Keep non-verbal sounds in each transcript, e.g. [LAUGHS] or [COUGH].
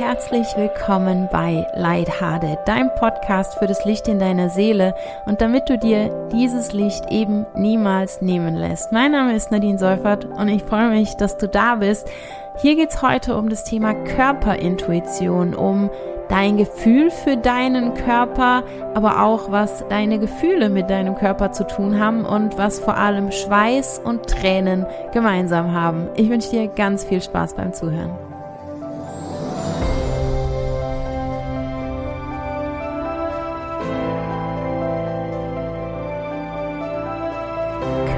herzlich willkommen bei Leithade, deinem Podcast für das Licht in deiner Seele und damit du dir dieses Licht eben niemals nehmen lässt. Mein Name ist Nadine Seufert und ich freue mich, dass du da bist. Hier geht's heute um das Thema Körperintuition, um dein Gefühl für deinen Körper, aber auch was deine Gefühle mit deinem Körper zu tun haben und was vor allem Schweiß und Tränen gemeinsam haben. Ich wünsche dir ganz viel Spaß beim Zuhören.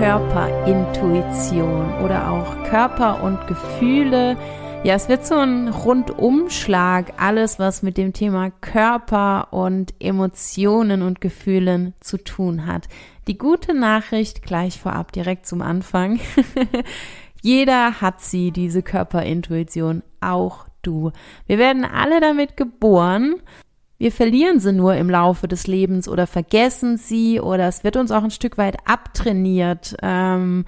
Körperintuition oder auch Körper und Gefühle. Ja, es wird so ein Rundumschlag, alles, was mit dem Thema Körper und Emotionen und Gefühlen zu tun hat. Die gute Nachricht gleich vorab, direkt zum Anfang. [LAUGHS] Jeder hat sie, diese Körperintuition, auch du. Wir werden alle damit geboren wir verlieren sie nur im Laufe des Lebens oder vergessen sie oder es wird uns auch ein Stück weit abtrainiert. Ähm,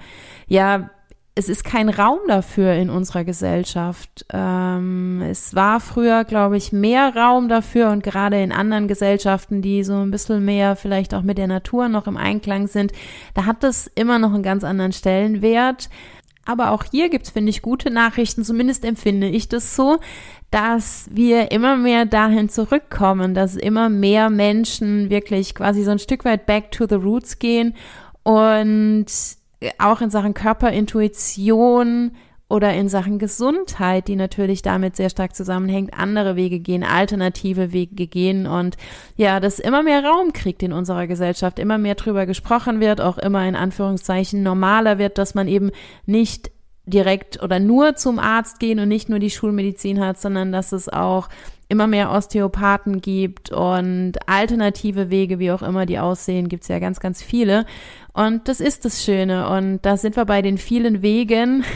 ja, es ist kein Raum dafür in unserer Gesellschaft. Ähm, es war früher, glaube ich, mehr Raum dafür und gerade in anderen Gesellschaften, die so ein bisschen mehr vielleicht auch mit der Natur noch im Einklang sind, da hat es immer noch einen ganz anderen Stellenwert. Aber auch hier gibt's finde ich, gute Nachrichten, zumindest empfinde ich das so, dass wir immer mehr dahin zurückkommen, dass immer mehr Menschen wirklich quasi so ein Stück weit back to the roots gehen und auch in Sachen Körperintuition oder in Sachen Gesundheit, die natürlich damit sehr stark zusammenhängt, andere Wege gehen, alternative Wege gehen und ja, das immer mehr Raum kriegt in unserer Gesellschaft, immer mehr drüber gesprochen wird, auch immer in Anführungszeichen normaler wird, dass man eben nicht direkt oder nur zum Arzt gehen und nicht nur die Schulmedizin hat, sondern dass es auch immer mehr Osteopathen gibt und alternative Wege, wie auch immer die aussehen, gibt es ja ganz, ganz viele. Und das ist das Schöne. Und da sind wir bei den vielen Wegen. [LAUGHS]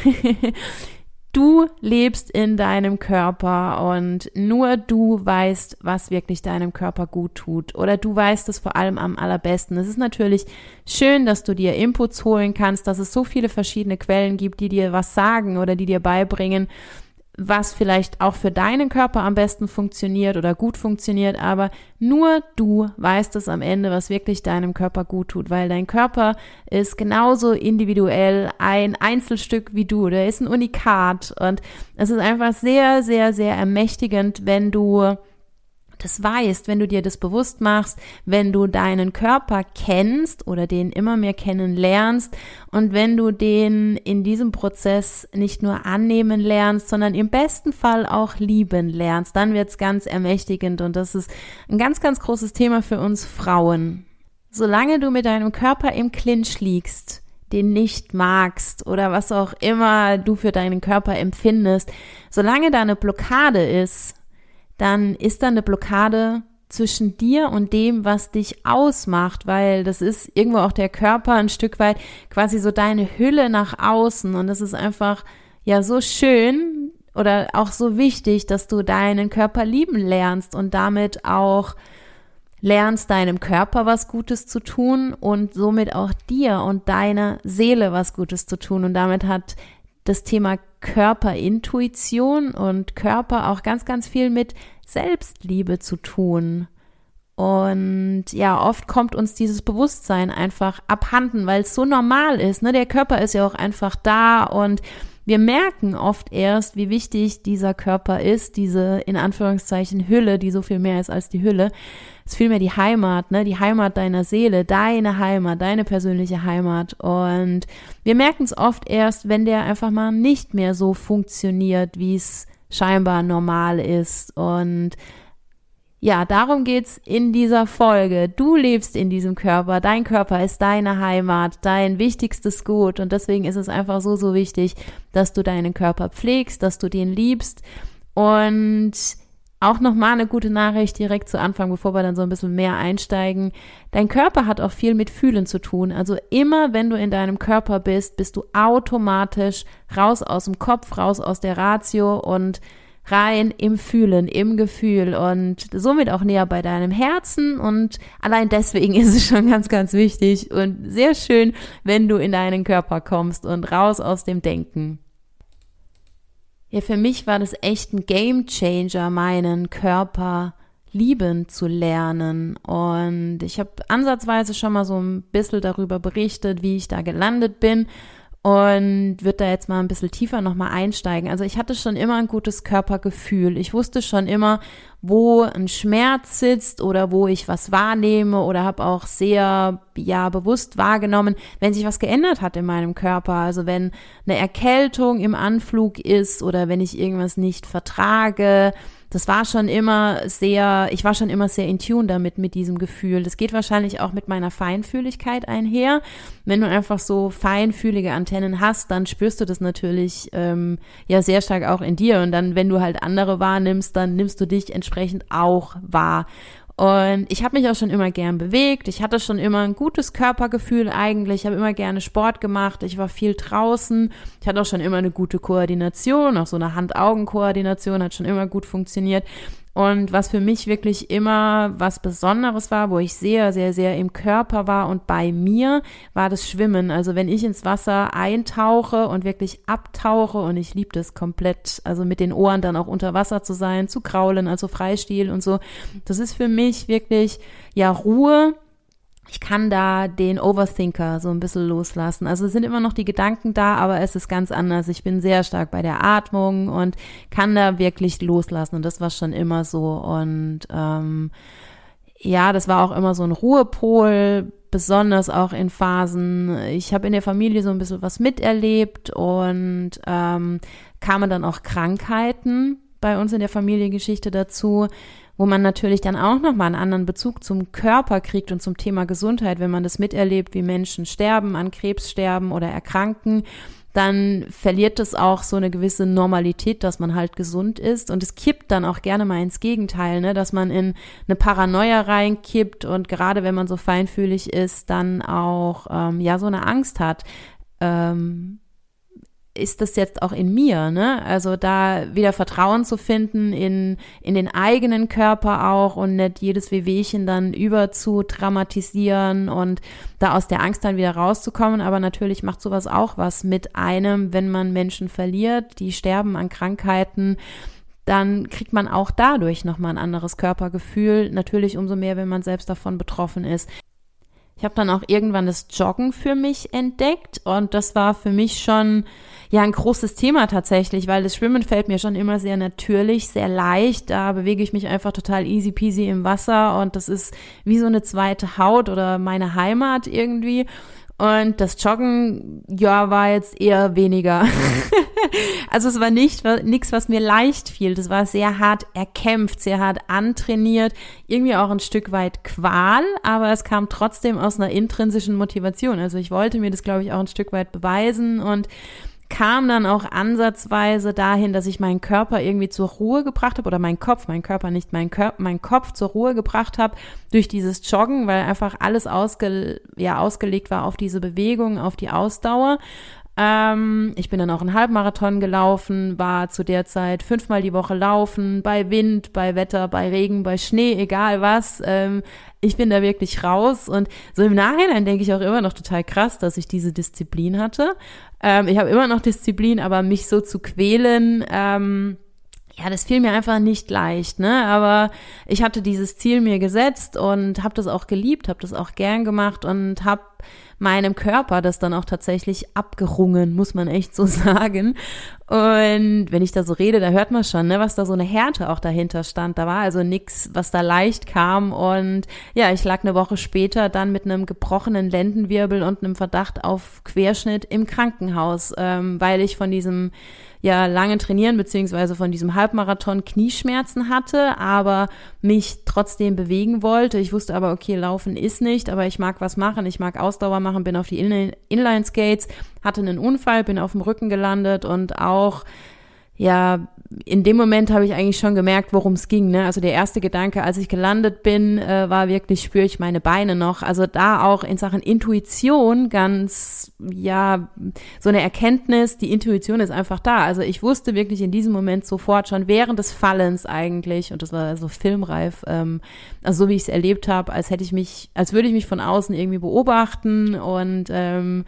Du lebst in deinem Körper und nur du weißt, was wirklich deinem Körper gut tut. Oder du weißt es vor allem am allerbesten. Es ist natürlich schön, dass du dir Inputs holen kannst, dass es so viele verschiedene Quellen gibt, die dir was sagen oder die dir beibringen was vielleicht auch für deinen Körper am besten funktioniert oder gut funktioniert, aber nur du weißt es am Ende, was wirklich deinem Körper gut tut, weil dein Körper ist genauso individuell ein Einzelstück wie du, der ist ein Unikat und es ist einfach sehr, sehr, sehr ermächtigend, wenn du das weißt, wenn du dir das bewusst machst, wenn du deinen Körper kennst oder den immer mehr kennenlernst und wenn du den in diesem Prozess nicht nur annehmen lernst, sondern im besten Fall auch lieben lernst, dann wird's ganz ermächtigend und das ist ein ganz, ganz großes Thema für uns Frauen. Solange du mit deinem Körper im Clinch liegst, den nicht magst oder was auch immer du für deinen Körper empfindest, solange da eine Blockade ist, dann ist da eine Blockade zwischen dir und dem, was dich ausmacht, weil das ist irgendwo auch der Körper ein Stück weit quasi so deine Hülle nach außen. Und das ist einfach ja so schön oder auch so wichtig, dass du deinen Körper lieben lernst und damit auch lernst deinem Körper was Gutes zu tun und somit auch dir und deiner Seele was Gutes zu tun. Und damit hat das Thema Körperintuition und Körper auch ganz, ganz viel mit Selbstliebe zu tun. Und ja, oft kommt uns dieses Bewusstsein einfach abhanden, weil es so normal ist. Ne? Der Körper ist ja auch einfach da und wir merken oft erst, wie wichtig dieser Körper ist, diese in Anführungszeichen Hülle, die so viel mehr ist als die Hülle. Ist vielmehr die Heimat, ne, die Heimat deiner Seele, deine Heimat, deine persönliche Heimat. Und wir merken es oft erst, wenn der einfach mal nicht mehr so funktioniert, wie es scheinbar normal ist. Und ja, darum geht's in dieser Folge. Du lebst in diesem Körper, dein Körper ist deine Heimat, dein wichtigstes Gut und deswegen ist es einfach so, so wichtig, dass du deinen Körper pflegst, dass du den liebst und auch nochmal eine gute Nachricht direkt zu Anfang, bevor wir dann so ein bisschen mehr einsteigen. Dein Körper hat auch viel mit Fühlen zu tun. Also immer, wenn du in deinem Körper bist, bist du automatisch raus aus dem Kopf, raus aus der Ratio und rein im Fühlen, im Gefühl und somit auch näher bei deinem Herzen und allein deswegen [LAUGHS] ist es schon ganz, ganz wichtig und sehr schön, wenn du in deinen Körper kommst und raus aus dem Denken. Ja, für mich war das echt ein Game Changer, meinen Körper lieben zu lernen. Und ich habe ansatzweise schon mal so ein bisschen darüber berichtet, wie ich da gelandet bin und würde da jetzt mal ein bisschen tiefer nochmal einsteigen. Also ich hatte schon immer ein gutes Körpergefühl. Ich wusste schon immer, wo ein Schmerz sitzt oder wo ich was wahrnehme oder habe auch sehr ja bewusst wahrgenommen, wenn sich was geändert hat in meinem Körper. Also wenn eine Erkältung im Anflug ist oder wenn ich irgendwas nicht vertrage das war schon immer sehr, ich war schon immer sehr in Tune damit, mit diesem Gefühl. Das geht wahrscheinlich auch mit meiner Feinfühligkeit einher. Wenn du einfach so feinfühlige Antennen hast, dann spürst du das natürlich ähm, ja sehr stark auch in dir. Und dann, wenn du halt andere wahrnimmst, dann nimmst du dich entsprechend auch wahr. Und ich habe mich auch schon immer gern bewegt. Ich hatte schon immer ein gutes Körpergefühl eigentlich. Ich habe immer gerne Sport gemacht. Ich war viel draußen. Ich hatte auch schon immer eine gute Koordination. Auch so eine Hand-Augen-Koordination hat schon immer gut funktioniert. Und was für mich wirklich immer was Besonderes war, wo ich sehr, sehr, sehr im Körper war und bei mir, war das Schwimmen. Also wenn ich ins Wasser eintauche und wirklich abtauche und ich liebe das komplett, also mit den Ohren dann auch unter Wasser zu sein, zu kraulen, also Freistil und so. Das ist für mich wirklich, ja, Ruhe ich kann da den Overthinker so ein bisschen loslassen. Also es sind immer noch die Gedanken da, aber es ist ganz anders. Ich bin sehr stark bei der Atmung und kann da wirklich loslassen. Und das war schon immer so. Und ähm, ja, das war auch immer so ein Ruhepol, besonders auch in Phasen. Ich habe in der Familie so ein bisschen was miterlebt und ähm, kamen dann auch Krankheiten bei uns in der Familiengeschichte dazu wo man natürlich dann auch nochmal einen anderen Bezug zum Körper kriegt und zum Thema Gesundheit, wenn man das miterlebt, wie Menschen sterben, an Krebs sterben oder erkranken dann verliert es auch so eine gewisse Normalität, dass man halt gesund ist. Und es kippt dann auch gerne mal ins Gegenteil, ne? dass man in eine Paranoia reinkippt und gerade wenn man so feinfühlig ist, dann auch ähm, ja so eine Angst hat. Ähm, ist das jetzt auch in mir, ne? Also da wieder Vertrauen zu finden in, in den eigenen Körper auch und nicht jedes Wehwehchen dann über zu dramatisieren und da aus der Angst dann wieder rauszukommen. Aber natürlich macht sowas auch was mit einem, wenn man Menschen verliert, die sterben an Krankheiten dann kriegt man auch dadurch nochmal ein anderes Körpergefühl. Natürlich umso mehr, wenn man selbst davon betroffen ist. Ich habe dann auch irgendwann das Joggen für mich entdeckt und das war für mich schon ja ein großes Thema tatsächlich, weil das Schwimmen fällt mir schon immer sehr natürlich, sehr leicht. Da bewege ich mich einfach total easy peasy im Wasser und das ist wie so eine zweite Haut oder meine Heimat irgendwie. Und das Joggen, ja, war jetzt eher weniger. [LAUGHS] also es war nicht nichts, was mir leicht fiel. Das war sehr hart erkämpft, sehr hart antrainiert, irgendwie auch ein Stück weit Qual, aber es kam trotzdem aus einer intrinsischen Motivation. Also ich wollte mir das, glaube ich, auch ein Stück weit beweisen und kam dann auch ansatzweise dahin, dass ich meinen Körper irgendwie zur Ruhe gebracht habe oder meinen Kopf, mein Körper nicht, mein, Körper, mein Kopf zur Ruhe gebracht habe durch dieses Joggen, weil einfach alles ausge, ja, ausgelegt war auf diese Bewegung, auf die Ausdauer. Ähm, ich bin dann auch einen Halbmarathon gelaufen, war zu der Zeit fünfmal die Woche laufen, bei Wind, bei Wetter, bei Regen, bei Schnee, egal was. Ähm, ich bin da wirklich raus und so im Nachhinein denke ich auch immer noch total krass, dass ich diese Disziplin hatte. Ähm, ich habe immer noch Disziplin, aber mich so zu quälen, ähm, ja, das fiel mir einfach nicht leicht, ne? Aber ich hatte dieses Ziel mir gesetzt und habe das auch geliebt, habe das auch gern gemacht und habe meinem Körper das dann auch tatsächlich abgerungen, muss man echt so [LAUGHS] sagen. Und wenn ich da so rede, da hört man schon, ne, was da so eine Härte auch dahinter stand. Da war also nix, was da leicht kam. Und ja, ich lag eine Woche später dann mit einem gebrochenen Lendenwirbel und einem Verdacht auf Querschnitt im Krankenhaus, ähm, weil ich von diesem ja lange trainieren beziehungsweise von diesem Halbmarathon Knieschmerzen hatte, aber mich trotzdem bewegen wollte. Ich wusste aber, okay, laufen ist nicht, aber ich mag was machen, ich mag Ausdauer machen, bin auf die Inline Skates, hatte einen Unfall, bin auf dem Rücken gelandet und auch ja, in dem Moment habe ich eigentlich schon gemerkt, worum es ging. Ne? Also der erste Gedanke, als ich gelandet bin, äh, war wirklich, spüre ich meine Beine noch. Also da auch in Sachen Intuition ganz, ja, so eine Erkenntnis, die Intuition ist einfach da. Also ich wusste wirklich in diesem Moment sofort schon während des Fallens eigentlich, und das war so filmreif, ähm, also so wie ich es erlebt habe, als hätte ich mich, als würde ich mich von außen irgendwie beobachten und ähm,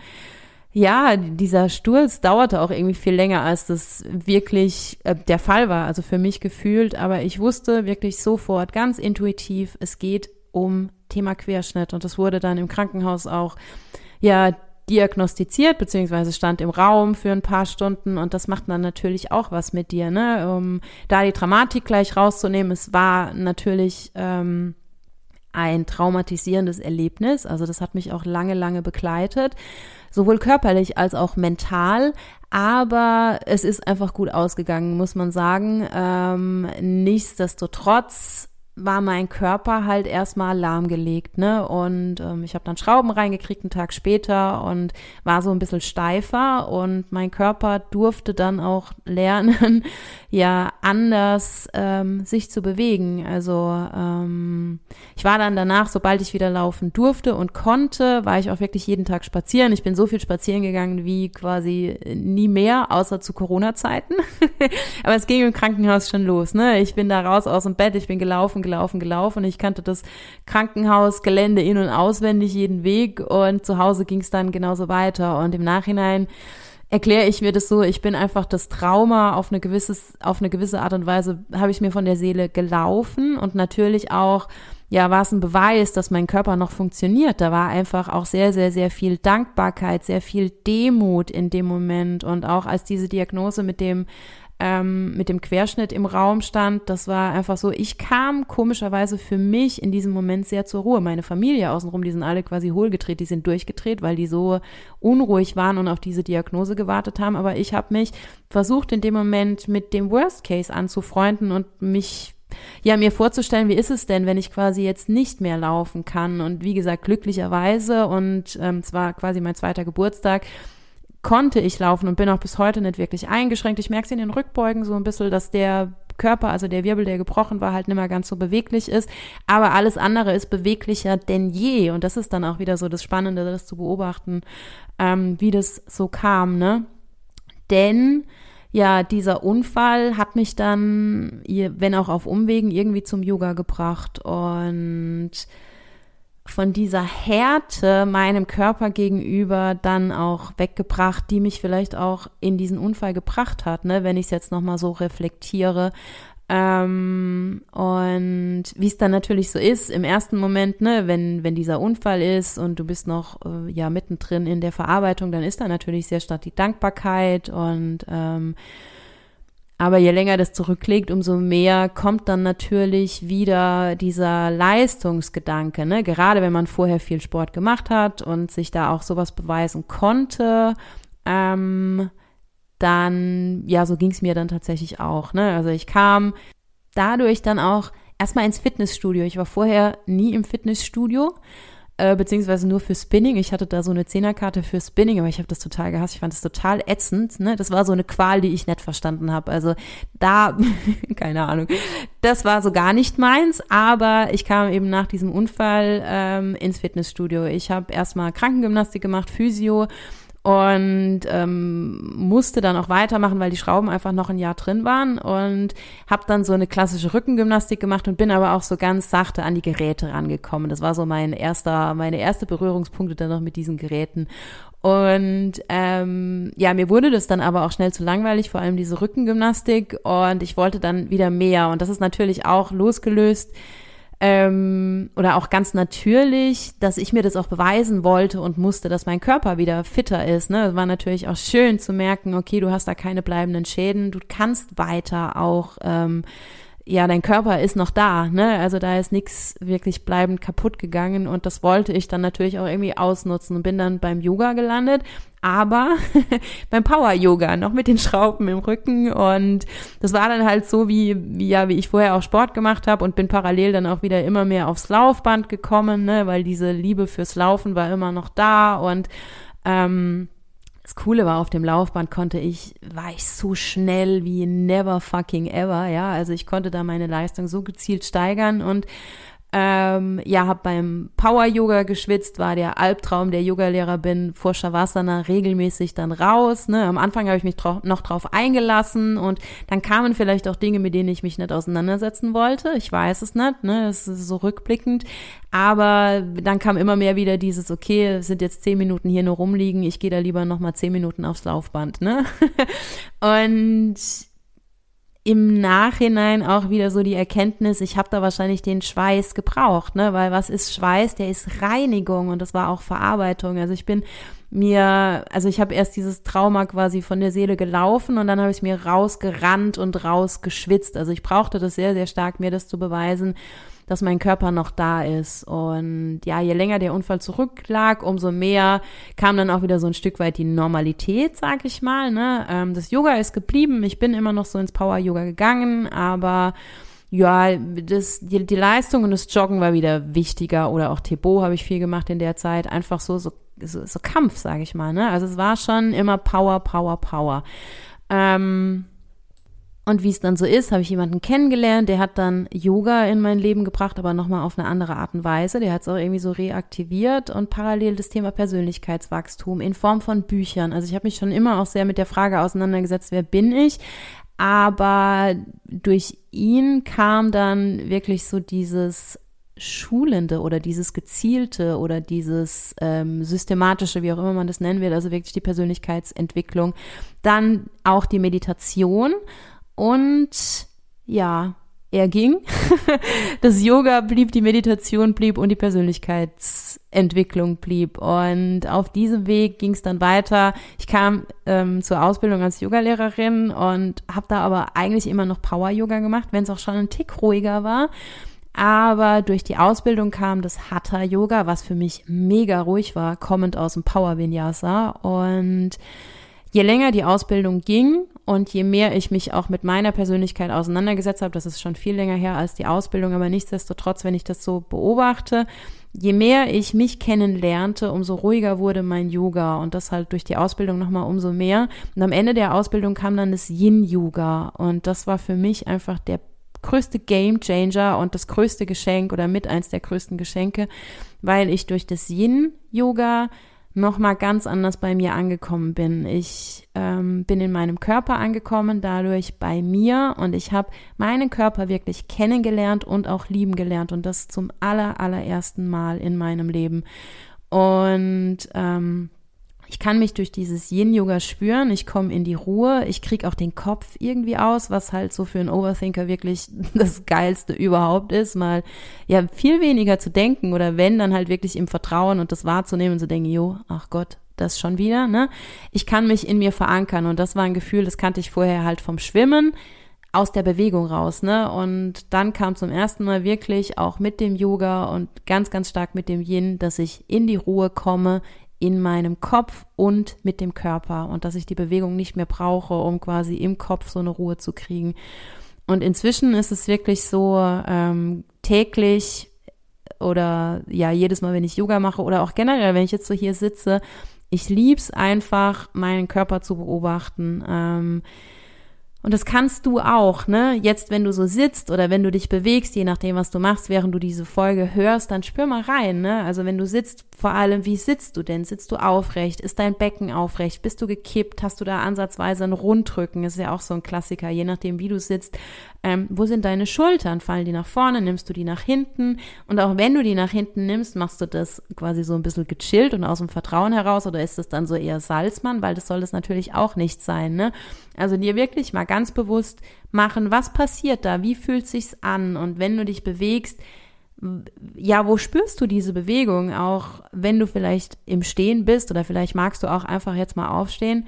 ja, dieser Sturz dauerte auch irgendwie viel länger, als das wirklich äh, der Fall war, also für mich gefühlt. Aber ich wusste wirklich sofort, ganz intuitiv, es geht um Thema Querschnitt. Und das wurde dann im Krankenhaus auch, ja, diagnostiziert, beziehungsweise stand im Raum für ein paar Stunden und das macht dann natürlich auch was mit dir, ne? Um da die Dramatik gleich rauszunehmen, es war natürlich ähm, ein traumatisierendes Erlebnis. Also das hat mich auch lange, lange begleitet, sowohl körperlich als auch mental. Aber es ist einfach gut ausgegangen, muss man sagen. Ähm, nichtsdestotrotz war mein Körper halt erstmal lahmgelegt, ne? Und ähm, ich habe dann Schrauben reingekriegt einen Tag später und war so ein bisschen steifer und mein Körper durfte dann auch lernen, [LAUGHS] ja, anders ähm, sich zu bewegen. Also ähm, ich war dann danach, sobald ich wieder laufen durfte und konnte, war ich auch wirklich jeden Tag spazieren. Ich bin so viel spazieren gegangen wie quasi nie mehr, außer zu Corona-Zeiten. [LAUGHS] Aber es ging im Krankenhaus schon los, ne? Ich bin da raus aus dem Bett, ich bin gelaufen gelaufen, gelaufen, gelaufen. Ich kannte das Krankenhausgelände in- und auswendig, jeden Weg. Und zu Hause ging es dann genauso weiter. Und im Nachhinein erkläre ich mir das so, ich bin einfach das Trauma auf eine gewisses, auf eine gewisse Art und Weise habe ich mir von der Seele gelaufen und natürlich auch, ja, war es ein Beweis, dass mein Körper noch funktioniert. Da war einfach auch sehr, sehr, sehr viel Dankbarkeit, sehr viel Demut in dem Moment und auch als diese Diagnose mit dem ähm, mit dem Querschnitt im Raum stand, das war einfach so, ich kam komischerweise für mich in diesem Moment sehr zur Ruhe. Meine Familie außenrum, die sind alle quasi hohlgedreht, die sind durchgedreht, weil die so unruhig waren und auf diese Diagnose gewartet haben. Aber ich habe mich versucht, in dem Moment mit dem Worst Case anzufreunden und mich ja, mir vorzustellen, wie ist es denn, wenn ich quasi jetzt nicht mehr laufen kann? Und wie gesagt, glücklicherweise und ähm, es quasi mein zweiter Geburtstag, konnte ich laufen und bin auch bis heute nicht wirklich eingeschränkt. Ich merke es in den Rückbeugen so ein bisschen, dass der Körper, also der Wirbel, der gebrochen war, halt nicht mehr ganz so beweglich ist. Aber alles andere ist beweglicher denn je. Und das ist dann auch wieder so das Spannende, das zu beobachten, ähm, wie das so kam, ne? Denn ja, dieser Unfall hat mich dann, wenn auch auf Umwegen, irgendwie zum Yoga gebracht und von dieser Härte meinem Körper gegenüber dann auch weggebracht, die mich vielleicht auch in diesen Unfall gebracht hat, ne, wenn ich es jetzt nochmal so reflektiere. Ähm, und wie es dann natürlich so ist, im ersten Moment, ne, wenn, wenn dieser Unfall ist und du bist noch äh, ja mittendrin in der Verarbeitung, dann ist da natürlich sehr stark die Dankbarkeit und ähm, aber je länger das zurücklegt, umso mehr kommt dann natürlich wieder dieser Leistungsgedanke. Ne? Gerade wenn man vorher viel Sport gemacht hat und sich da auch sowas beweisen konnte, ähm, dann, ja, so ging es mir dann tatsächlich auch. Ne? Also ich kam dadurch dann auch erstmal ins Fitnessstudio. Ich war vorher nie im Fitnessstudio äh, beziehungsweise nur für Spinning. Ich hatte da so eine Zehnerkarte für Spinning, aber ich habe das total gehasst. Ich fand das total ätzend. Ne? Das war so eine Qual, die ich nicht verstanden habe. Also da, [LAUGHS] keine Ahnung, das war so gar nicht meins. Aber ich kam eben nach diesem Unfall ähm, ins Fitnessstudio. Ich habe erstmal Krankengymnastik gemacht, Physio und ähm, musste dann auch weitermachen, weil die Schrauben einfach noch ein Jahr drin waren und habe dann so eine klassische Rückengymnastik gemacht und bin aber auch so ganz sachte an die Geräte rangekommen. Das war so mein erster, meine erste Berührungspunkte dann noch mit diesen Geräten. Und ähm, ja, mir wurde das dann aber auch schnell zu langweilig, vor allem diese Rückengymnastik und ich wollte dann wieder mehr und das ist natürlich auch losgelöst ähm, oder auch ganz natürlich, dass ich mir das auch beweisen wollte und musste, dass mein Körper wieder fitter ist. Ne? Es war natürlich auch schön zu merken, okay, du hast da keine bleibenden Schäden, du kannst weiter auch ähm, ja, dein Körper ist noch da, ne? Also da ist nichts wirklich bleibend kaputt gegangen und das wollte ich dann natürlich auch irgendwie ausnutzen und bin dann beim Yoga gelandet, aber [LAUGHS] beim Power Yoga noch mit den Schrauben im Rücken und das war dann halt so wie, wie ja, wie ich vorher auch Sport gemacht habe und bin parallel dann auch wieder immer mehr aufs Laufband gekommen, ne? Weil diese Liebe fürs Laufen war immer noch da und ähm, das Coole war, auf dem Laufband konnte ich, war ich so schnell wie never fucking ever, ja. Also ich konnte da meine Leistung so gezielt steigern und Ähm, ja, habe beim Power Yoga geschwitzt, war der Albtraum der Yogalehrer bin vor Shavasana regelmäßig dann raus. Ne? Am Anfang habe ich mich noch drauf eingelassen und dann kamen vielleicht auch Dinge, mit denen ich mich nicht auseinandersetzen wollte. Ich weiß es nicht, ne? Es ist so rückblickend. Aber dann kam immer mehr wieder dieses, okay, es sind jetzt zehn Minuten hier nur rumliegen, ich gehe da lieber nochmal zehn Minuten aufs Laufband, ne? [LAUGHS] und im Nachhinein auch wieder so die Erkenntnis, ich habe da wahrscheinlich den Schweiß gebraucht, ne? Weil was ist Schweiß? Der ist Reinigung und das war auch Verarbeitung. Also ich bin mir, also ich habe erst dieses Trauma quasi von der Seele gelaufen und dann habe ich mir rausgerannt und rausgeschwitzt. Also ich brauchte das sehr, sehr stark, mir das zu beweisen dass mein Körper noch da ist. Und ja, je länger der Unfall zurücklag, umso mehr kam dann auch wieder so ein Stück weit die Normalität, sag ich mal. Ne? Ähm, das Yoga ist geblieben. Ich bin immer noch so ins Power-Yoga gegangen, aber ja, das, die, die Leistung und das Joggen war wieder wichtiger oder auch Tebo habe ich viel gemacht in der Zeit. Einfach so, so, so, so Kampf, sage ich mal. Ne? Also es war schon immer Power, Power, Power. Ähm, und wie es dann so ist, habe ich jemanden kennengelernt, der hat dann Yoga in mein Leben gebracht, aber nochmal auf eine andere Art und Weise. Der hat es auch irgendwie so reaktiviert und parallel das Thema Persönlichkeitswachstum in Form von Büchern. Also ich habe mich schon immer auch sehr mit der Frage auseinandergesetzt, wer bin ich? Aber durch ihn kam dann wirklich so dieses Schulende oder dieses Gezielte oder dieses ähm, Systematische, wie auch immer man das nennen will, also wirklich die Persönlichkeitsentwicklung. Dann auch die Meditation und ja, er ging. [LAUGHS] das Yoga blieb, die Meditation blieb und die Persönlichkeitsentwicklung blieb. Und auf diesem Weg ging es dann weiter. Ich kam ähm, zur Ausbildung als Yogalehrerin und habe da aber eigentlich immer noch Power-Yoga gemacht, wenn es auch schon ein Tick ruhiger war. Aber durch die Ausbildung kam das Hatha Yoga, was für mich mega ruhig war, kommend aus dem Power Vinyasa. Und je länger die Ausbildung ging und je mehr ich mich auch mit meiner Persönlichkeit auseinandergesetzt habe, das ist schon viel länger her als die Ausbildung, aber nichtsdestotrotz, wenn ich das so beobachte, je mehr ich mich kennenlernte, umso ruhiger wurde mein Yoga und das halt durch die Ausbildung nochmal umso mehr. Und am Ende der Ausbildung kam dann das Yin-Yoga und das war für mich einfach der größte Game Changer und das größte Geschenk oder mit eins der größten Geschenke, weil ich durch das Yin-Yoga nochmal ganz anders bei mir angekommen bin. Ich ähm, bin in meinem Körper angekommen, dadurch bei mir und ich habe meinen Körper wirklich kennengelernt und auch lieben gelernt und das zum aller, allerersten Mal in meinem Leben. Und ähm, ich kann mich durch dieses Yin-Yoga spüren, ich komme in die Ruhe, ich kriege auch den Kopf irgendwie aus, was halt so für einen Overthinker wirklich [LAUGHS] das Geilste überhaupt ist, mal ja viel weniger zu denken oder wenn, dann halt wirklich im Vertrauen und das wahrzunehmen und zu denken, jo, ach Gott, das schon wieder, ne? Ich kann mich in mir verankern und das war ein Gefühl, das kannte ich vorher halt vom Schwimmen aus der Bewegung raus, ne? Und dann kam zum ersten Mal wirklich auch mit dem Yoga und ganz, ganz stark mit dem Yin, dass ich in die Ruhe komme, in meinem Kopf und mit dem Körper und dass ich die Bewegung nicht mehr brauche, um quasi im Kopf so eine Ruhe zu kriegen. Und inzwischen ist es wirklich so ähm, täglich oder ja jedes Mal, wenn ich Yoga mache oder auch generell, wenn ich jetzt so hier sitze, ich lieb's einfach, meinen Körper zu beobachten. Ähm, und das kannst du auch, ne? Jetzt, wenn du so sitzt oder wenn du dich bewegst, je nachdem, was du machst, während du diese Folge hörst, dann spür mal rein, ne? Also wenn du sitzt, vor allem, wie sitzt du denn? Sitzt du aufrecht? Ist dein Becken aufrecht? Bist du gekippt? Hast du da ansatzweise ein Rundrücken? ist ja auch so ein Klassiker, je nachdem, wie du sitzt. Ähm, wo sind deine Schultern? Fallen die nach vorne? Nimmst du die nach hinten? Und auch wenn du die nach hinten nimmst, machst du das quasi so ein bisschen gechillt und aus dem Vertrauen heraus oder ist das dann so eher Salzmann? Weil das soll das natürlich auch nicht sein, ne? Also dir wirklich mal ganz bewusst machen, was passiert da? Wie fühlt sich's an? Und wenn du dich bewegst, ja, wo spürst du diese Bewegung? Auch wenn du vielleicht im Stehen bist oder vielleicht magst du auch einfach jetzt mal aufstehen,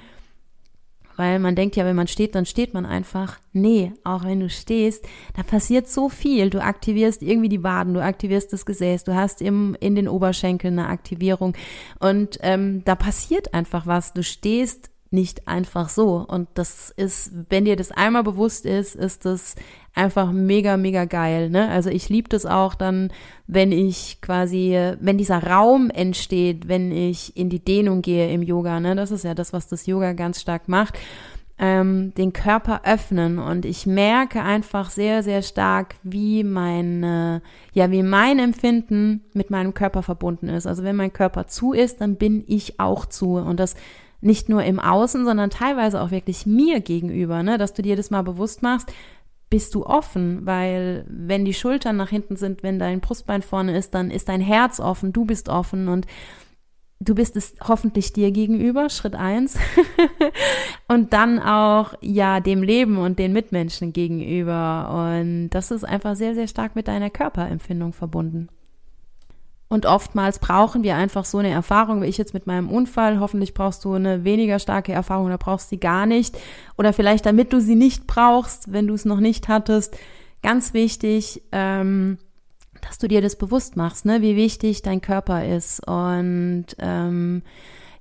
weil man denkt ja, wenn man steht, dann steht man einfach. Nee, auch wenn du stehst, da passiert so viel. Du aktivierst irgendwie die Waden, du aktivierst das Gesäß, du hast im, in den Oberschenkeln eine Aktivierung und ähm, da passiert einfach was. Du stehst nicht einfach so. Und das ist, wenn dir das einmal bewusst ist, ist das einfach mega, mega geil. Ne? Also ich liebe das auch dann, wenn ich quasi, wenn dieser Raum entsteht, wenn ich in die Dehnung gehe im Yoga. Ne? Das ist ja das, was das Yoga ganz stark macht. ähm, den Körper öffnen und ich merke einfach sehr, sehr stark, wie mein, ja, wie mein Empfinden mit meinem Körper verbunden ist. Also wenn mein Körper zu ist, dann bin ich auch zu und das nicht nur im Außen, sondern teilweise auch wirklich mir gegenüber, ne, dass du dir das mal bewusst machst, bist du offen, weil wenn die Schultern nach hinten sind, wenn dein Brustbein vorne ist, dann ist dein Herz offen, du bist offen und du bist es hoffentlich dir gegenüber, Schritt eins. [LAUGHS] und dann auch, ja, dem Leben und den Mitmenschen gegenüber. Und das ist einfach sehr, sehr stark mit deiner Körperempfindung verbunden. Und oftmals brauchen wir einfach so eine Erfahrung, wie ich jetzt mit meinem Unfall. Hoffentlich brauchst du eine weniger starke Erfahrung oder brauchst sie gar nicht. Oder vielleicht damit du sie nicht brauchst, wenn du es noch nicht hattest. Ganz wichtig, ähm, dass du dir das bewusst machst, ne, wie wichtig dein Körper ist. Und ähm,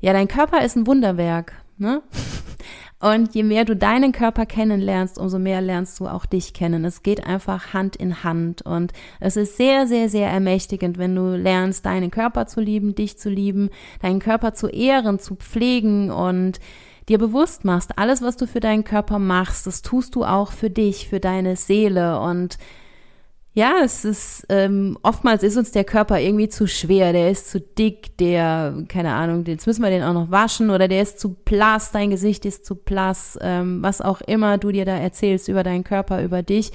ja, dein Körper ist ein Wunderwerk. Ne? [LAUGHS] Und je mehr du deinen Körper kennenlernst, umso mehr lernst du auch dich kennen. Es geht einfach Hand in Hand. Und es ist sehr, sehr, sehr ermächtigend, wenn du lernst, deinen Körper zu lieben, dich zu lieben, deinen Körper zu ehren, zu pflegen und dir bewusst machst, alles, was du für deinen Körper machst, das tust du auch für dich, für deine Seele und ja, es ist ähm, oftmals ist uns der Körper irgendwie zu schwer, der ist zu dick, der, keine Ahnung, jetzt müssen wir den auch noch waschen oder der ist zu blass, dein Gesicht ist zu blass, ähm, was auch immer du dir da erzählst über deinen Körper, über dich.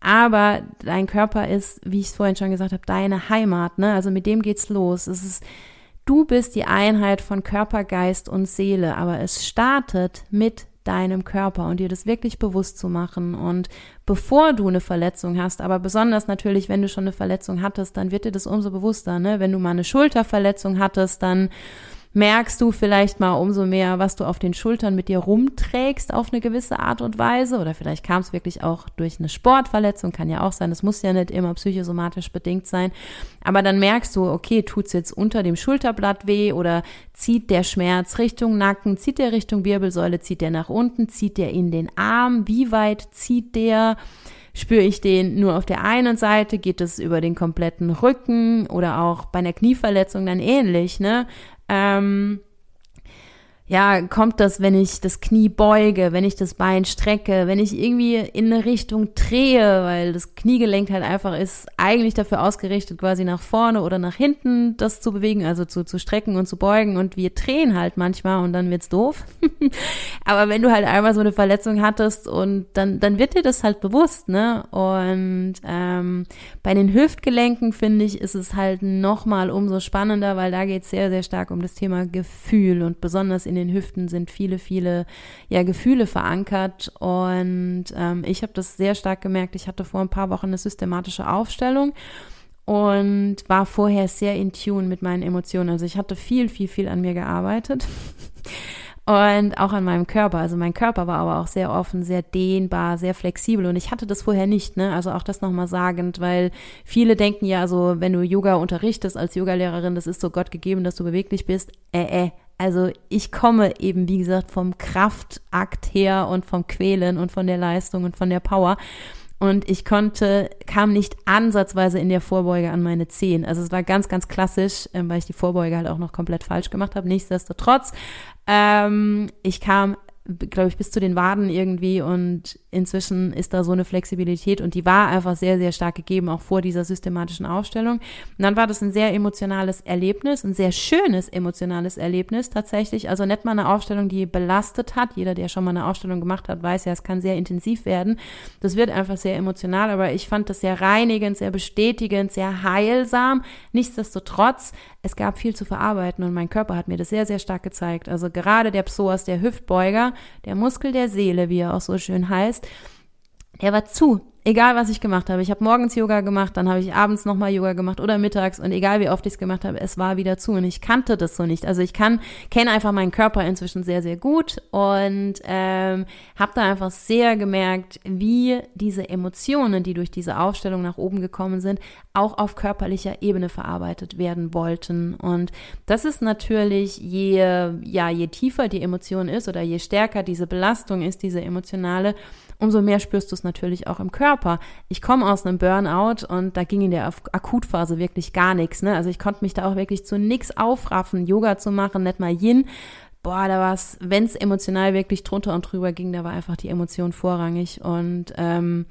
Aber dein Körper ist, wie ich es vorhin schon gesagt habe, deine Heimat, ne? Also mit dem geht's los. Es ist, du bist die Einheit von Körper, Geist und Seele, aber es startet mit deinem Körper und dir das wirklich bewusst zu machen. Und bevor du eine Verletzung hast, aber besonders natürlich, wenn du schon eine Verletzung hattest, dann wird dir das umso bewusster. Ne? Wenn du mal eine Schulterverletzung hattest, dann merkst du vielleicht mal umso mehr, was du auf den Schultern mit dir rumträgst auf eine gewisse Art und Weise. Oder vielleicht kam es wirklich auch durch eine Sportverletzung, kann ja auch sein. Das muss ja nicht immer psychosomatisch bedingt sein. Aber dann merkst du, okay, tut's jetzt unter dem Schulterblatt weh oder zieht der Schmerz Richtung Nacken, zieht der Richtung Wirbelsäule, zieht der nach unten, zieht der in den Arm, wie weit zieht der? Spüre ich den nur auf der einen Seite, geht es über den kompletten Rücken oder auch bei einer Knieverletzung dann ähnlich, ne? Ähm, ja, kommt das, wenn ich das Knie beuge, wenn ich das Bein strecke, wenn ich irgendwie in eine Richtung drehe, weil das Kniegelenk halt einfach ist eigentlich dafür ausgerichtet, quasi nach vorne oder nach hinten das zu bewegen, also zu, zu strecken und zu beugen und wir drehen halt manchmal und dann wird's doof. [LAUGHS] Aber wenn du halt einmal so eine Verletzung hattest und dann, dann wird dir das halt bewusst, ne? Und ähm, bei den Hüftgelenken, finde ich, ist es halt nochmal umso spannender, weil da geht's sehr, sehr stark um das Thema Gefühl und besonders in den Hüften sind viele, viele ja, Gefühle verankert. Und ähm, ich habe das sehr stark gemerkt. Ich hatte vor ein paar Wochen eine systematische Aufstellung und war vorher sehr in Tune mit meinen Emotionen. Also ich hatte viel, viel, viel an mir gearbeitet. [LAUGHS] und auch an meinem Körper. Also mein Körper war aber auch sehr offen, sehr dehnbar, sehr flexibel und ich hatte das vorher nicht, ne? Also auch das nochmal sagend, weil viele denken ja, also wenn du Yoga unterrichtest als Yogalehrerin, das ist so Gott gegeben, dass du beweglich bist. Äh, äh, also ich komme eben, wie gesagt, vom Kraftakt her und vom Quälen und von der Leistung und von der Power. Und ich konnte, kam nicht ansatzweise in der Vorbeuge an meine Zehen. Also es war ganz, ganz klassisch, ähm, weil ich die Vorbeuge halt auch noch komplett falsch gemacht habe. Nichtsdestotrotz, ähm, ich kam glaube ich, bis zu den Waden irgendwie und inzwischen ist da so eine Flexibilität und die war einfach sehr, sehr stark gegeben, auch vor dieser systematischen Aufstellung. Und dann war das ein sehr emotionales Erlebnis, ein sehr schönes emotionales Erlebnis tatsächlich. Also nicht mal eine Aufstellung, die belastet hat. Jeder, der schon mal eine Aufstellung gemacht hat, weiß ja, es kann sehr intensiv werden. Das wird einfach sehr emotional, aber ich fand das sehr reinigend, sehr bestätigend, sehr heilsam. Nichtsdestotrotz, es gab viel zu verarbeiten und mein Körper hat mir das sehr, sehr stark gezeigt. Also gerade der Psoas, der Hüftbeuger, der Muskel der Seele, wie er auch so schön heißt, der war zu egal was ich gemacht habe. Ich habe morgens Yoga gemacht, dann habe ich abends nochmal Yoga gemacht oder mittags und egal wie oft ich es gemacht habe, es war wieder zu und ich kannte das so nicht. Also ich kann kenne einfach meinen Körper inzwischen sehr sehr gut und ähm, habe da einfach sehr gemerkt, wie diese Emotionen, die durch diese Aufstellung nach oben gekommen sind, auch auf körperlicher Ebene verarbeitet werden wollten. Und das ist natürlich je ja je tiefer die Emotion ist oder je stärker diese Belastung ist, diese emotionale umso mehr spürst du es natürlich auch im Körper. Ich komme aus einem Burnout und da ging in der Akutphase wirklich gar nichts. Ne? Also ich konnte mich da auch wirklich zu nichts aufraffen, Yoga zu machen, nicht mal Yin boah, da war es, wenn es emotional wirklich drunter und drüber ging, da war einfach die Emotion vorrangig. Und ähm,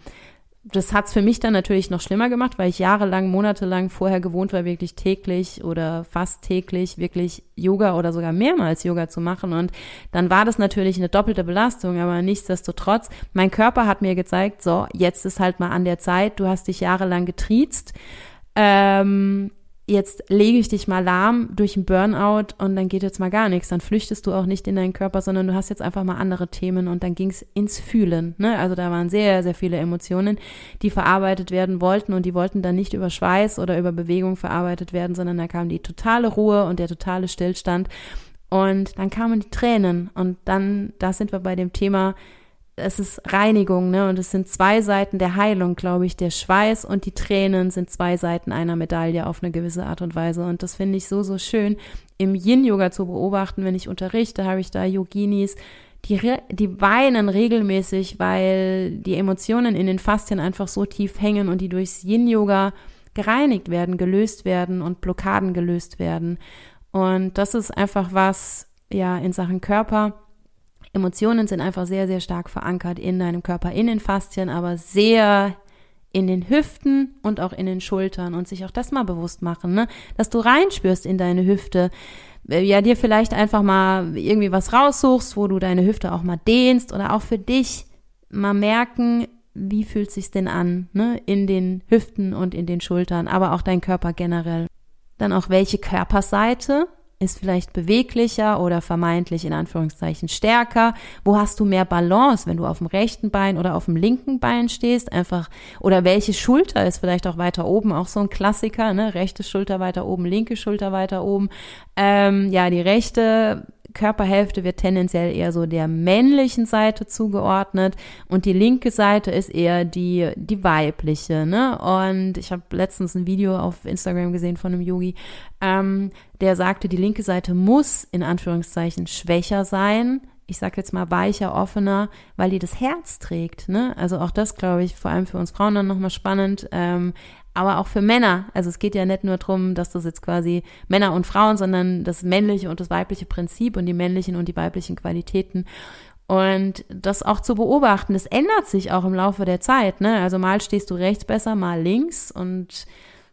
das hat's für mich dann natürlich noch schlimmer gemacht, weil ich jahrelang, monatelang vorher gewohnt war, wirklich täglich oder fast täglich wirklich Yoga oder sogar mehrmals Yoga zu machen. Und dann war das natürlich eine doppelte Belastung, aber nichtsdestotrotz, mein Körper hat mir gezeigt, so, jetzt ist halt mal an der Zeit, du hast dich jahrelang getriezt. Ähm, jetzt lege ich dich mal lahm durch einen Burnout und dann geht jetzt mal gar nichts. Dann flüchtest du auch nicht in deinen Körper, sondern du hast jetzt einfach mal andere Themen und dann ging es ins Fühlen. Ne? Also da waren sehr, sehr viele Emotionen, die verarbeitet werden wollten und die wollten dann nicht über Schweiß oder über Bewegung verarbeitet werden, sondern da kam die totale Ruhe und der totale Stillstand. Und dann kamen die Tränen und dann, da sind wir bei dem Thema, es ist Reinigung, ne? Und es sind zwei Seiten der Heilung, glaube ich. Der Schweiß und die Tränen sind zwei Seiten einer Medaille auf eine gewisse Art und Weise. Und das finde ich so, so schön, im Yin-Yoga zu beobachten. Wenn ich unterrichte, habe ich da Yoginis, die, die weinen regelmäßig, weil die Emotionen in den Faszien einfach so tief hängen und die durchs Yin-Yoga gereinigt werden, gelöst werden und Blockaden gelöst werden. Und das ist einfach was, ja, in Sachen Körper Emotionen sind einfach sehr, sehr stark verankert in deinem Körper, in den Faszien, aber sehr in den Hüften und auch in den Schultern und sich auch das mal bewusst machen, ne? dass du reinspürst in deine Hüfte, äh, ja, dir vielleicht einfach mal irgendwie was raussuchst, wo du deine Hüfte auch mal dehnst oder auch für dich mal merken, wie fühlt sich's denn an, ne? in den Hüften und in den Schultern, aber auch dein Körper generell. Dann auch welche Körperseite ist vielleicht beweglicher oder vermeintlich in Anführungszeichen stärker? Wo hast du mehr Balance, wenn du auf dem rechten Bein oder auf dem linken Bein stehst? Einfach, oder welche Schulter ist vielleicht auch weiter oben? Auch so ein Klassiker, ne? Rechte Schulter weiter oben, linke Schulter weiter oben. Ähm, ja, die rechte Körperhälfte wird tendenziell eher so der männlichen Seite zugeordnet und die linke Seite ist eher die, die weibliche. Ne? Und ich habe letztens ein Video auf Instagram gesehen von einem Yogi, ähm, der sagte, die linke Seite muss in Anführungszeichen schwächer sein. Ich sage jetzt mal weicher, offener, weil die das Herz trägt. Ne? Also auch das, glaube ich, vor allem für uns Frauen dann nochmal spannend. Ähm, aber auch für Männer. Also es geht ja nicht nur darum, dass das jetzt quasi Männer und Frauen, sondern das männliche und das weibliche Prinzip und die männlichen und die weiblichen Qualitäten. Und das auch zu beobachten, das ändert sich auch im Laufe der Zeit. Ne? Also mal stehst du rechts besser, mal links und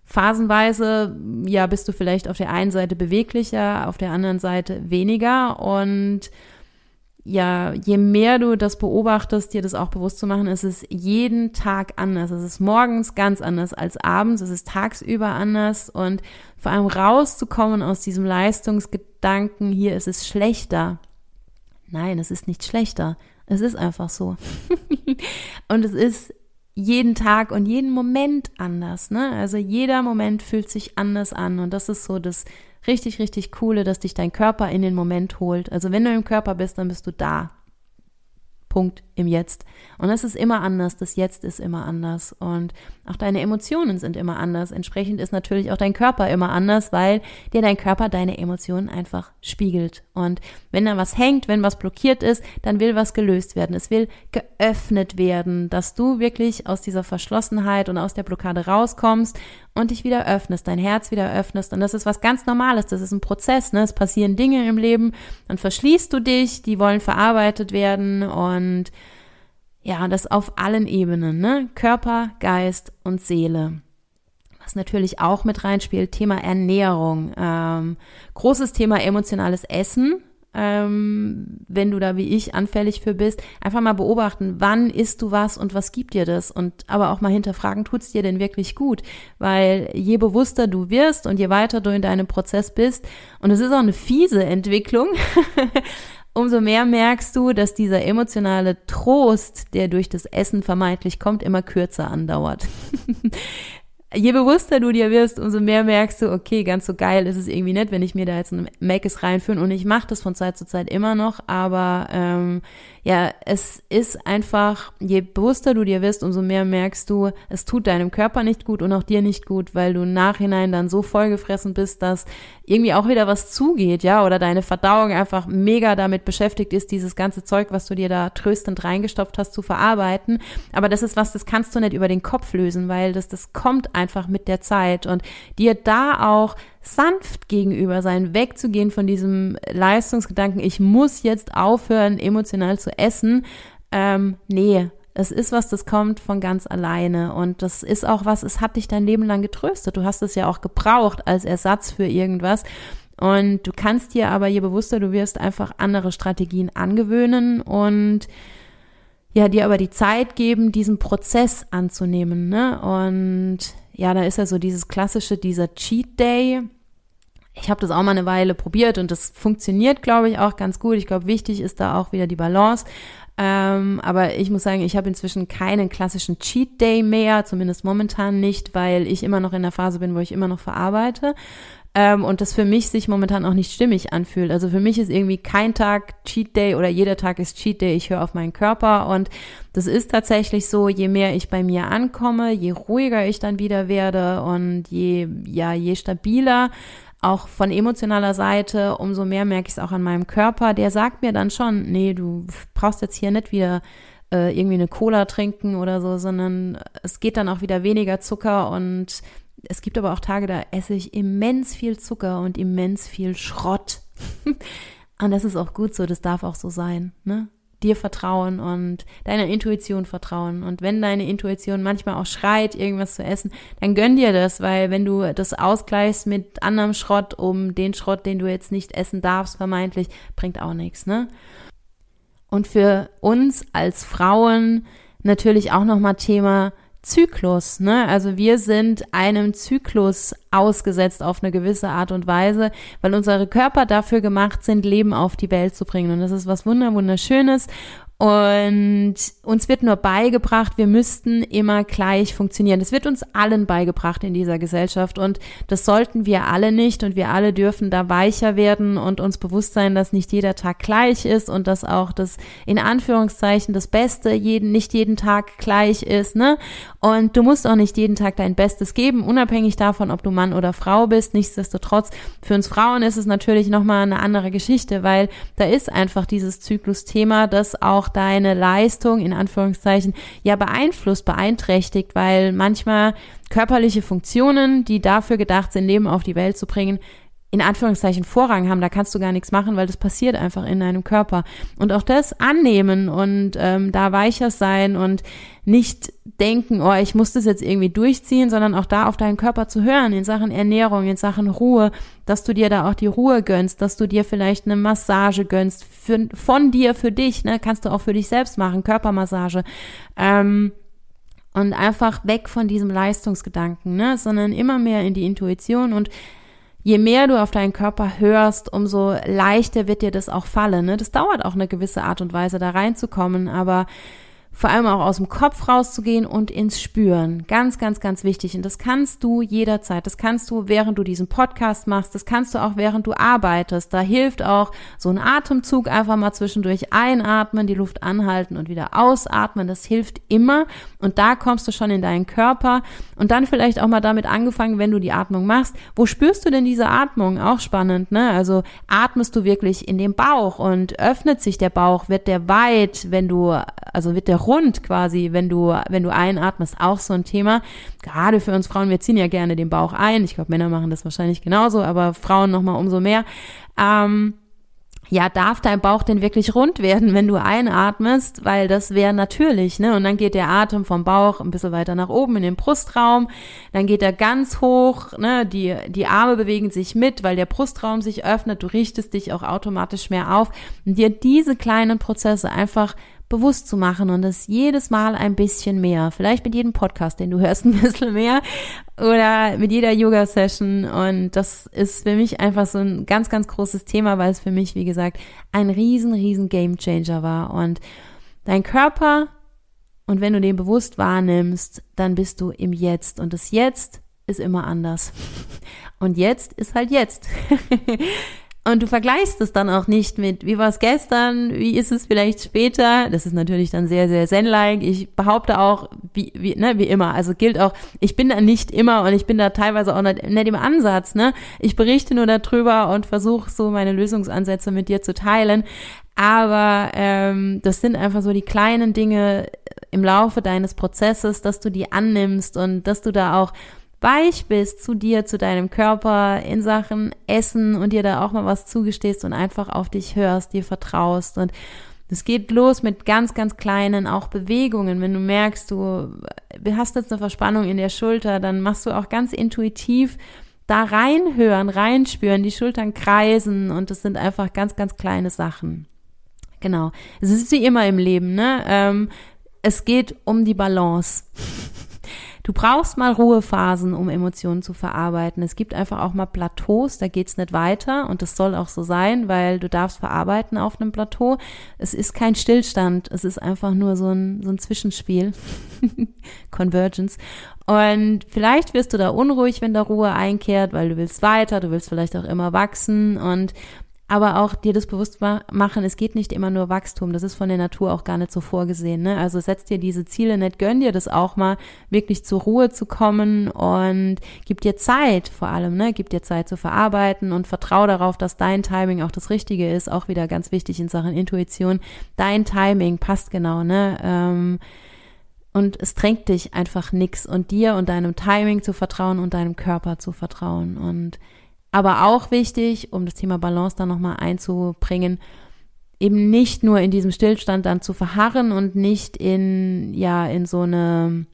phasenweise, ja, bist du vielleicht auf der einen Seite beweglicher, auf der anderen Seite weniger und ja, je mehr du das beobachtest, dir das auch bewusst zu machen, ist es jeden Tag anders. Es ist morgens ganz anders als abends, es ist tagsüber anders und vor allem rauszukommen aus diesem Leistungsgedanken, hier ist es schlechter. Nein, es ist nicht schlechter. Es ist einfach so. [LAUGHS] und es ist jeden Tag und jeden Moment anders, ne? Also jeder Moment fühlt sich anders an und das ist so das richtig, richtig coole, dass dich dein Körper in den Moment holt. Also wenn du im Körper bist, dann bist du da. Punkt im Jetzt. Und es ist immer anders, das Jetzt ist immer anders und auch deine Emotionen sind immer anders. Entsprechend ist natürlich auch dein Körper immer anders, weil dir dein Körper deine Emotionen einfach spiegelt. Und wenn da was hängt, wenn was blockiert ist, dann will was gelöst werden. Es will geöffnet werden, dass du wirklich aus dieser Verschlossenheit und aus der Blockade rauskommst und dich wieder öffnest, dein Herz wieder öffnest. Und das ist was ganz Normales. Das ist ein Prozess. Ne? Es passieren Dinge im Leben, dann verschließt du dich, die wollen verarbeitet werden und ja, das auf allen Ebenen, ne? Körper, Geist und Seele. Was natürlich auch mit reinspielt, Thema Ernährung. Ähm, großes Thema emotionales Essen. Ähm, wenn du da wie ich anfällig für bist, einfach mal beobachten, wann isst du was und was gibt dir das und aber auch mal hinterfragen, tut's dir denn wirklich gut? Weil je bewusster du wirst und je weiter du in deinem Prozess bist, und es ist auch eine fiese Entwicklung, [LAUGHS] umso mehr merkst du, dass dieser emotionale Trost, der durch das Essen vermeintlich kommt, immer kürzer andauert. [LAUGHS] Je bewusster du dir wirst, umso mehr merkst du, okay, ganz so geil ist es irgendwie nicht, wenn ich mir da jetzt ein Make-es reinführen und ich mache das von Zeit zu Zeit immer noch, aber ähm, ja, es ist einfach, je bewusster du dir wirst, umso mehr merkst du, es tut deinem Körper nicht gut und auch dir nicht gut, weil du im Nachhinein dann so vollgefressen bist, dass irgendwie auch wieder was zugeht, ja, oder deine Verdauung einfach mega damit beschäftigt ist, dieses ganze Zeug, was du dir da tröstend reingestopft hast, zu verarbeiten. Aber das ist was, das kannst du nicht über den Kopf lösen, weil das, das kommt einfach mit der Zeit und dir da auch sanft gegenüber sein, wegzugehen von diesem Leistungsgedanken, ich muss jetzt aufhören, emotional zu essen. Ähm, nee, es ist was, das kommt von ganz alleine. Und das ist auch was, es hat dich dein Leben lang getröstet. Du hast es ja auch gebraucht als Ersatz für irgendwas. Und du kannst dir aber, je bewusster du wirst, einfach andere Strategien angewöhnen und ja, dir aber die Zeit geben, diesen Prozess anzunehmen. Ne? Und ja, da ist ja so dieses klassische, dieser Cheat Day. Ich habe das auch mal eine Weile probiert und das funktioniert, glaube ich, auch ganz gut. Ich glaube, wichtig ist da auch wieder die Balance. Ähm, aber ich muss sagen, ich habe inzwischen keinen klassischen Cheat Day mehr, zumindest momentan nicht, weil ich immer noch in der Phase bin, wo ich immer noch verarbeite. Ähm, und das für mich sich momentan auch nicht stimmig anfühlt. Also für mich ist irgendwie kein Tag Cheat Day oder jeder Tag ist Cheat Day. Ich höre auf meinen Körper und das ist tatsächlich so, je mehr ich bei mir ankomme, je ruhiger ich dann wieder werde und je, ja, je stabiler auch von emotionaler Seite, umso mehr merke ich es auch an meinem Körper. Der sagt mir dann schon, nee, du brauchst jetzt hier nicht wieder äh, irgendwie eine Cola trinken oder so, sondern es geht dann auch wieder weniger Zucker und es gibt aber auch Tage, da esse ich immens viel Zucker und immens viel Schrott. [LAUGHS] und das ist auch gut so, das darf auch so sein, ne? dir vertrauen und deiner Intuition vertrauen. Und wenn deine Intuition manchmal auch schreit, irgendwas zu essen, dann gönn dir das, weil wenn du das ausgleichst mit anderem Schrott, um den Schrott, den du jetzt nicht essen darfst, vermeintlich, bringt auch nichts, ne? Und für uns als Frauen natürlich auch nochmal Thema Zyklus, ne? Also wir sind einem Zyklus ausgesetzt auf eine gewisse Art und Weise, weil unsere Körper dafür gemacht sind, Leben auf die Welt zu bringen. Und das ist was wunder wunderschönes. Und uns wird nur beigebracht, wir müssten immer gleich funktionieren. Das wird uns allen beigebracht in dieser Gesellschaft und das sollten wir alle nicht und wir alle dürfen da weicher werden und uns bewusst sein, dass nicht jeder Tag gleich ist und dass auch das in Anführungszeichen das Beste jeden, nicht jeden Tag gleich ist, ne? Und du musst auch nicht jeden Tag dein Bestes geben, unabhängig davon, ob du Mann oder Frau bist. Nichtsdestotrotz, für uns Frauen ist es natürlich nochmal eine andere Geschichte, weil da ist einfach dieses Zyklusthema, das auch deine Leistung in Anführungszeichen ja beeinflusst, beeinträchtigt, weil manchmal körperliche Funktionen, die dafür gedacht sind, Leben auf die Welt zu bringen, in Anführungszeichen Vorrang haben, da kannst du gar nichts machen, weil das passiert einfach in deinem Körper. Und auch das annehmen und ähm, da weicher sein und nicht denken, oh, ich muss das jetzt irgendwie durchziehen, sondern auch da auf deinen Körper zu hören, in Sachen Ernährung, in Sachen Ruhe, dass du dir da auch die Ruhe gönnst, dass du dir vielleicht eine Massage gönnst, für, von dir für dich, ne, kannst du auch für dich selbst machen, Körpermassage. Ähm, und einfach weg von diesem Leistungsgedanken, ne, sondern immer mehr in die Intuition und je mehr du auf deinen Körper hörst, umso leichter wird dir das auch fallen. Ne? Das dauert auch eine gewisse Art und Weise, da reinzukommen, aber vor allem auch aus dem Kopf rauszugehen und ins Spüren. Ganz, ganz, ganz wichtig. Und das kannst du jederzeit. Das kannst du, während du diesen Podcast machst. Das kannst du auch, während du arbeitest. Da hilft auch so ein Atemzug einfach mal zwischendurch einatmen, die Luft anhalten und wieder ausatmen. Das hilft immer. Und da kommst du schon in deinen Körper. Und dann vielleicht auch mal damit angefangen, wenn du die Atmung machst. Wo spürst du denn diese Atmung? Auch spannend, ne? Also atmest du wirklich in den Bauch und öffnet sich der Bauch? Wird der weit, wenn du, also wird der rund quasi, wenn du, wenn du einatmest, auch so ein Thema. Gerade für uns Frauen, wir ziehen ja gerne den Bauch ein. Ich glaube, Männer machen das wahrscheinlich genauso, aber Frauen nochmal umso mehr. Ähm, ja, darf dein Bauch denn wirklich rund werden, wenn du einatmest? Weil das wäre natürlich, ne? Und dann geht der Atem vom Bauch ein bisschen weiter nach oben in den Brustraum, dann geht er ganz hoch, ne? Die, die Arme bewegen sich mit, weil der Brustraum sich öffnet, du richtest dich auch automatisch mehr auf und dir diese kleinen Prozesse einfach bewusst zu machen und es jedes Mal ein bisschen mehr. Vielleicht mit jedem Podcast, den du hörst, [LAUGHS] ein bisschen mehr oder mit jeder Yoga-Session. Und das ist für mich einfach so ein ganz, ganz großes Thema, weil es für mich, wie gesagt, ein riesen, riesen Game Changer war. Und dein Körper, und wenn du den bewusst wahrnimmst, dann bist du im Jetzt. Und das Jetzt ist immer anders. [LAUGHS] Und jetzt ist halt jetzt. [LAUGHS] Und du vergleichst es dann auch nicht mit, wie war es gestern, wie ist es vielleicht später. Das ist natürlich dann sehr, sehr zen-like. Ich behaupte auch, wie, wie, ne, wie immer, also gilt auch, ich bin da nicht immer und ich bin da teilweise auch nicht, nicht im Ansatz. Ne? Ich berichte nur darüber und versuche so meine Lösungsansätze mit dir zu teilen. Aber ähm, das sind einfach so die kleinen Dinge im Laufe deines Prozesses, dass du die annimmst und dass du da auch weich bist zu dir, zu deinem Körper in Sachen Essen und dir da auch mal was zugestehst und einfach auf dich hörst, dir vertraust und es geht los mit ganz, ganz kleinen auch Bewegungen. Wenn du merkst, du hast jetzt eine Verspannung in der Schulter, dann machst du auch ganz intuitiv da reinhören, reinspüren, die Schultern kreisen und das sind einfach ganz, ganz kleine Sachen. Genau. Es ist wie immer im Leben, ne? Ähm, es geht um die Balance. [LAUGHS] Du brauchst mal Ruhephasen, um Emotionen zu verarbeiten. Es gibt einfach auch mal Plateaus, da geht's nicht weiter und das soll auch so sein, weil du darfst verarbeiten auf einem Plateau. Es ist kein Stillstand, es ist einfach nur so ein, so ein Zwischenspiel. [LAUGHS] Convergence. Und vielleicht wirst du da unruhig, wenn da Ruhe einkehrt, weil du willst weiter, du willst vielleicht auch immer wachsen und aber auch dir das bewusst machen, es geht nicht immer nur Wachstum, das ist von der Natur auch gar nicht so vorgesehen. Ne? Also setz dir diese Ziele nicht, gönn dir das auch mal, wirklich zur Ruhe zu kommen und gib dir Zeit vor allem, ne? gib dir Zeit zu verarbeiten und vertrau darauf, dass dein Timing auch das Richtige ist, auch wieder ganz wichtig in Sachen Intuition. Dein Timing passt genau, ne? Ähm, und es drängt dich einfach nix und dir und deinem Timing zu vertrauen und deinem Körper zu vertrauen und aber auch wichtig, um das Thema Balance dann nochmal einzubringen, eben nicht nur in diesem Stillstand dann zu verharren und nicht in, ja, in so eine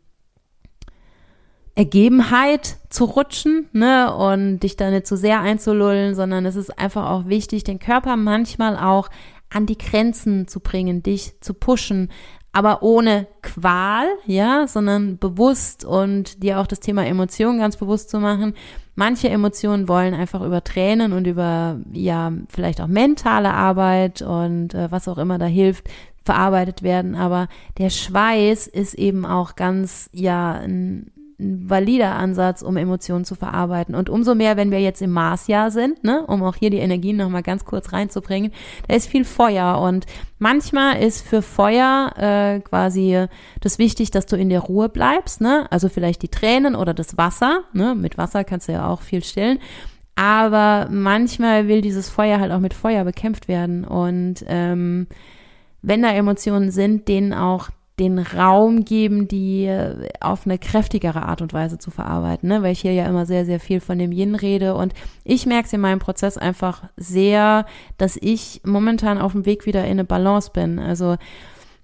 Ergebenheit zu rutschen, ne, und dich da nicht zu sehr einzulullen, sondern es ist einfach auch wichtig, den Körper manchmal auch an die Grenzen zu bringen, dich zu pushen, aber ohne Qual, ja, sondern bewusst und dir auch das Thema Emotionen ganz bewusst zu machen. Manche Emotionen wollen einfach über Tränen und über, ja, vielleicht auch mentale Arbeit und äh, was auch immer da hilft, verarbeitet werden. Aber der Schweiß ist eben auch ganz, ja, ein, ein valider Ansatz, um Emotionen zu verarbeiten. Und umso mehr, wenn wir jetzt im Marsjahr sind, ne, um auch hier die Energien nochmal ganz kurz reinzubringen, da ist viel Feuer und manchmal ist für Feuer äh, quasi das wichtig, dass du in der Ruhe bleibst, ne? Also vielleicht die Tränen oder das Wasser, ne? Mit Wasser kannst du ja auch viel stillen. Aber manchmal will dieses Feuer halt auch mit Feuer bekämpft werden. Und ähm, wenn da Emotionen sind, denen auch den Raum geben, die auf eine kräftigere Art und Weise zu verarbeiten, ne? weil ich hier ja immer sehr, sehr viel von dem Yin rede und ich merke es in meinem Prozess einfach sehr, dass ich momentan auf dem Weg wieder in eine Balance bin. Also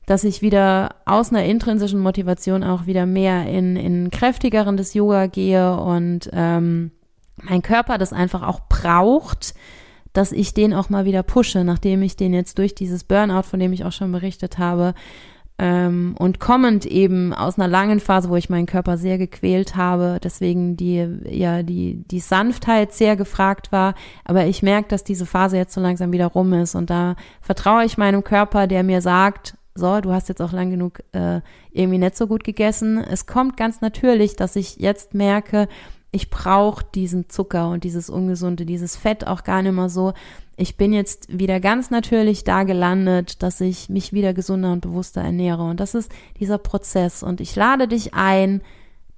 dass ich wieder aus einer intrinsischen Motivation auch wieder mehr in, in kräftigeren des Yoga gehe und ähm, mein Körper das einfach auch braucht, dass ich den auch mal wieder pushe, nachdem ich den jetzt durch dieses Burnout, von dem ich auch schon berichtet habe, ähm, und kommend eben aus einer langen Phase, wo ich meinen Körper sehr gequält habe, deswegen die, ja, die, die Sanftheit sehr gefragt war. Aber ich merke, dass diese Phase jetzt so langsam wieder rum ist. Und da vertraue ich meinem Körper, der mir sagt, so, du hast jetzt auch lang genug äh, irgendwie nicht so gut gegessen. Es kommt ganz natürlich, dass ich jetzt merke, ich brauche diesen Zucker und dieses Ungesunde, dieses Fett auch gar nicht mehr so. Ich bin jetzt wieder ganz natürlich da gelandet, dass ich mich wieder gesunder und bewusster ernähre. Und das ist dieser Prozess. Und ich lade dich ein,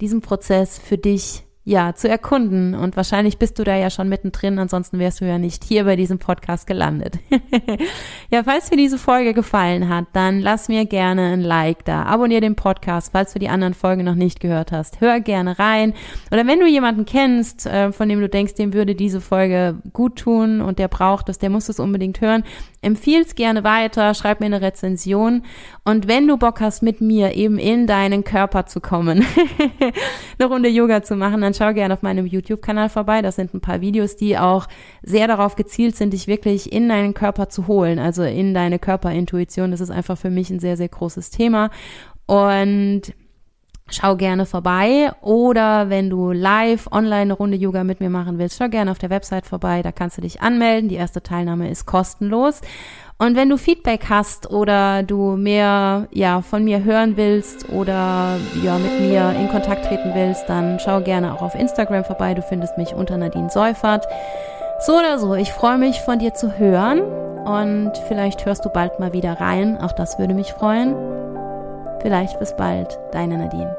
diesen Prozess für dich ja, zu erkunden. Und wahrscheinlich bist du da ja schon mittendrin, ansonsten wärst du ja nicht hier bei diesem Podcast gelandet. [LAUGHS] ja, falls dir diese Folge gefallen hat, dann lass mir gerne ein Like da. Abonnier den Podcast, falls du die anderen Folgen noch nicht gehört hast. Hör gerne rein. Oder wenn du jemanden kennst, äh, von dem du denkst, dem würde diese Folge gut tun und der braucht es, der muss es unbedingt hören, empfiehl's gerne weiter, schreib mir eine Rezension. Und wenn du Bock hast, mit mir eben in deinen Körper zu kommen, [LAUGHS] eine Runde Yoga zu machen, dann schau gerne auf meinem YouTube-Kanal vorbei. Das sind ein paar Videos, die auch sehr darauf gezielt sind, dich wirklich in deinen Körper zu holen, also in deine Körperintuition. Das ist einfach für mich ein sehr, sehr großes Thema. Und Schau gerne vorbei oder wenn du live online eine Runde Yoga mit mir machen willst, schau gerne auf der Website vorbei, da kannst du dich anmelden. Die erste Teilnahme ist kostenlos. Und wenn du Feedback hast oder du mehr ja von mir hören willst oder ja mit mir in Kontakt treten willst, dann schau gerne auch auf Instagram vorbei. Du findest mich unter Nadine Seufert. So oder so, ich freue mich von dir zu hören und vielleicht hörst du bald mal wieder rein. Auch das würde mich freuen. Vielleicht bis bald, deine Nadine.